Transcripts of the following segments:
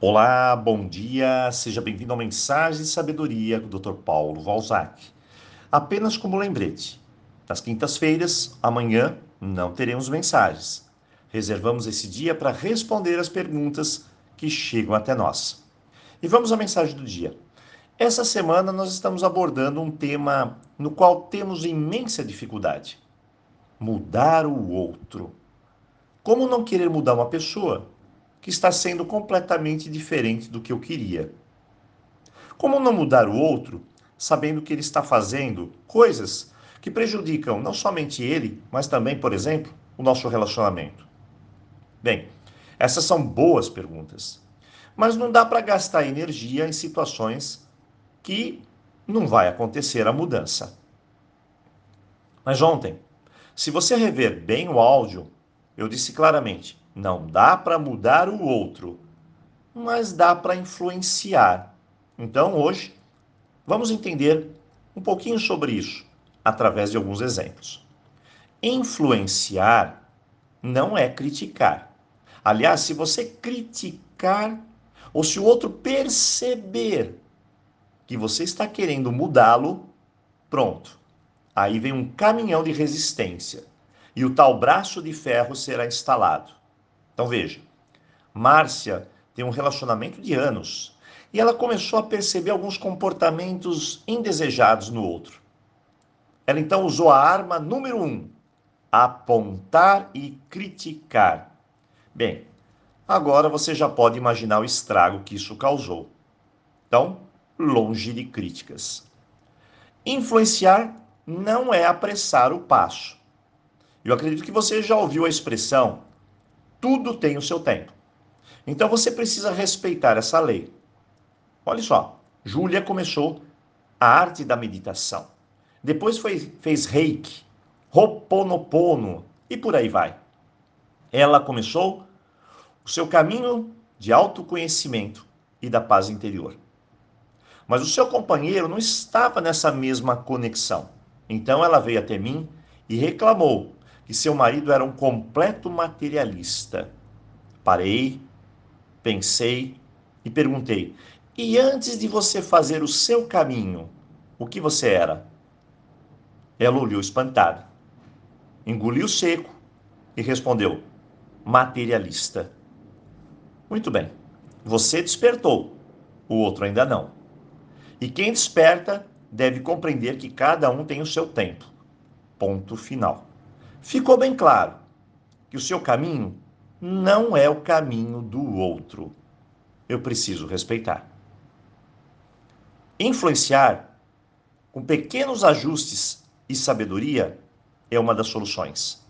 Olá, bom dia, seja bem-vindo ao Mensagem de Sabedoria com Dr. Paulo Valzac. Apenas como lembrete, nas quintas-feiras, amanhã, não teremos mensagens. Reservamos esse dia para responder as perguntas que chegam até nós. E vamos à mensagem do dia. Essa semana nós estamos abordando um tema no qual temos imensa dificuldade: mudar o outro. Como não querer mudar uma pessoa que está sendo completamente diferente do que eu queria. Como não mudar o outro, sabendo que ele está fazendo coisas que prejudicam não somente ele, mas também, por exemplo, o nosso relacionamento? Bem, essas são boas perguntas, mas não dá para gastar energia em situações que não vai acontecer a mudança. Mas ontem, se você rever bem o áudio, eu disse claramente: não dá para mudar o outro, mas dá para influenciar. Então, hoje, vamos entender um pouquinho sobre isso através de alguns exemplos. Influenciar não é criticar. Aliás, se você criticar ou se o outro perceber que você está querendo mudá-lo, pronto. Aí vem um caminhão de resistência e o tal braço de ferro será instalado. Então veja, Márcia tem um relacionamento de anos e ela começou a perceber alguns comportamentos indesejados no outro. Ela então usou a arma número um, apontar e criticar. Bem, agora você já pode imaginar o estrago que isso causou. Então, longe de críticas. Influenciar não é apressar o passo. Eu acredito que você já ouviu a expressão tudo tem o seu tempo. Então você precisa respeitar essa lei. Olha só, Júlia começou a arte da meditação. Depois foi, fez reiki, roponopono e por aí vai. Ela começou o seu caminho de autoconhecimento e da paz interior. Mas o seu companheiro não estava nessa mesma conexão. Então ela veio até mim e reclamou que seu marido era um completo materialista. Parei, pensei e perguntei: e antes de você fazer o seu caminho, o que você era? Ela olhou espantada, engoliu seco e respondeu: materialista. Muito bem, você despertou, o outro ainda não. E quem desperta deve compreender que cada um tem o seu tempo. Ponto final. Ficou bem claro que o seu caminho não é o caminho do outro. Eu preciso respeitar. Influenciar com pequenos ajustes e sabedoria é uma das soluções.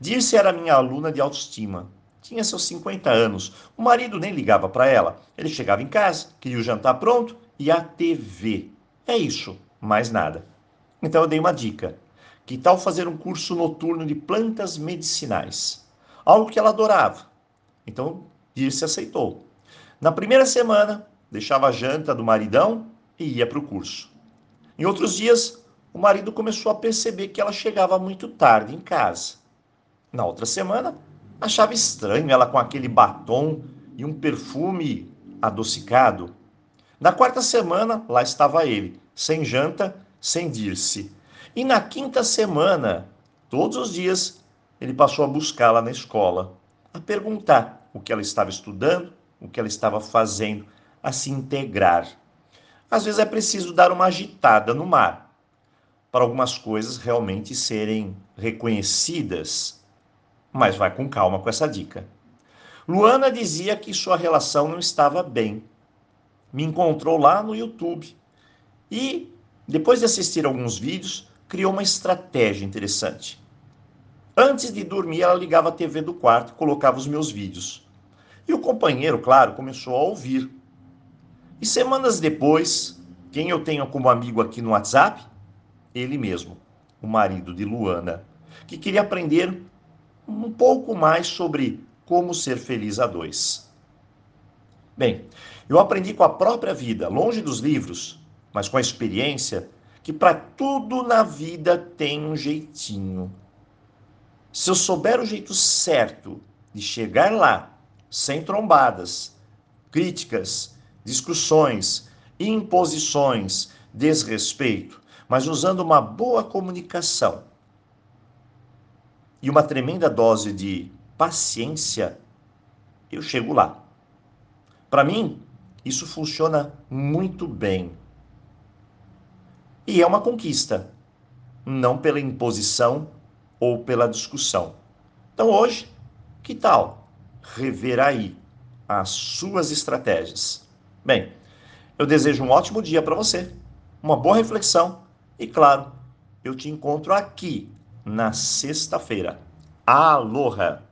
Dirce era minha aluna de autoestima. Tinha seus 50 anos. O marido nem ligava para ela. Ele chegava em casa, queria o jantar pronto e a TV. É isso, mais nada. Então eu dei uma dica. Que tal fazer um curso noturno de plantas medicinais? Algo que ela adorava. Então, Dirce aceitou. Na primeira semana, deixava a janta do maridão e ia para o curso. Em outros dias, o marido começou a perceber que ela chegava muito tarde em casa. Na outra semana, achava estranho ela com aquele batom e um perfume adocicado. Na quarta semana, lá estava ele, sem janta, sem Dirce. E na quinta semana, todos os dias, ele passou a buscá-la na escola, a perguntar o que ela estava estudando, o que ela estava fazendo, a se integrar. Às vezes é preciso dar uma agitada no mar para algumas coisas realmente serem reconhecidas. Mas vai com calma com essa dica. Luana dizia que sua relação não estava bem. Me encontrou lá no YouTube e, depois de assistir alguns vídeos, criou uma estratégia interessante. Antes de dormir, ela ligava a TV do quarto e colocava os meus vídeos. E o companheiro, claro, começou a ouvir. E semanas depois, quem eu tenho como amigo aqui no WhatsApp? Ele mesmo, o marido de Luana, que queria aprender um pouco mais sobre como ser feliz a dois. Bem, eu aprendi com a própria vida, longe dos livros, mas com a experiência, que para tudo na vida tem um jeitinho. Se eu souber o jeito certo de chegar lá, sem trombadas, críticas, discussões, imposições, desrespeito, mas usando uma boa comunicação e uma tremenda dose de paciência, eu chego lá. Para mim, isso funciona muito bem. E é uma conquista, não pela imposição ou pela discussão. Então hoje, que tal rever aí as suas estratégias? Bem, eu desejo um ótimo dia para você, uma boa reflexão e, claro, eu te encontro aqui na sexta-feira. Aloha!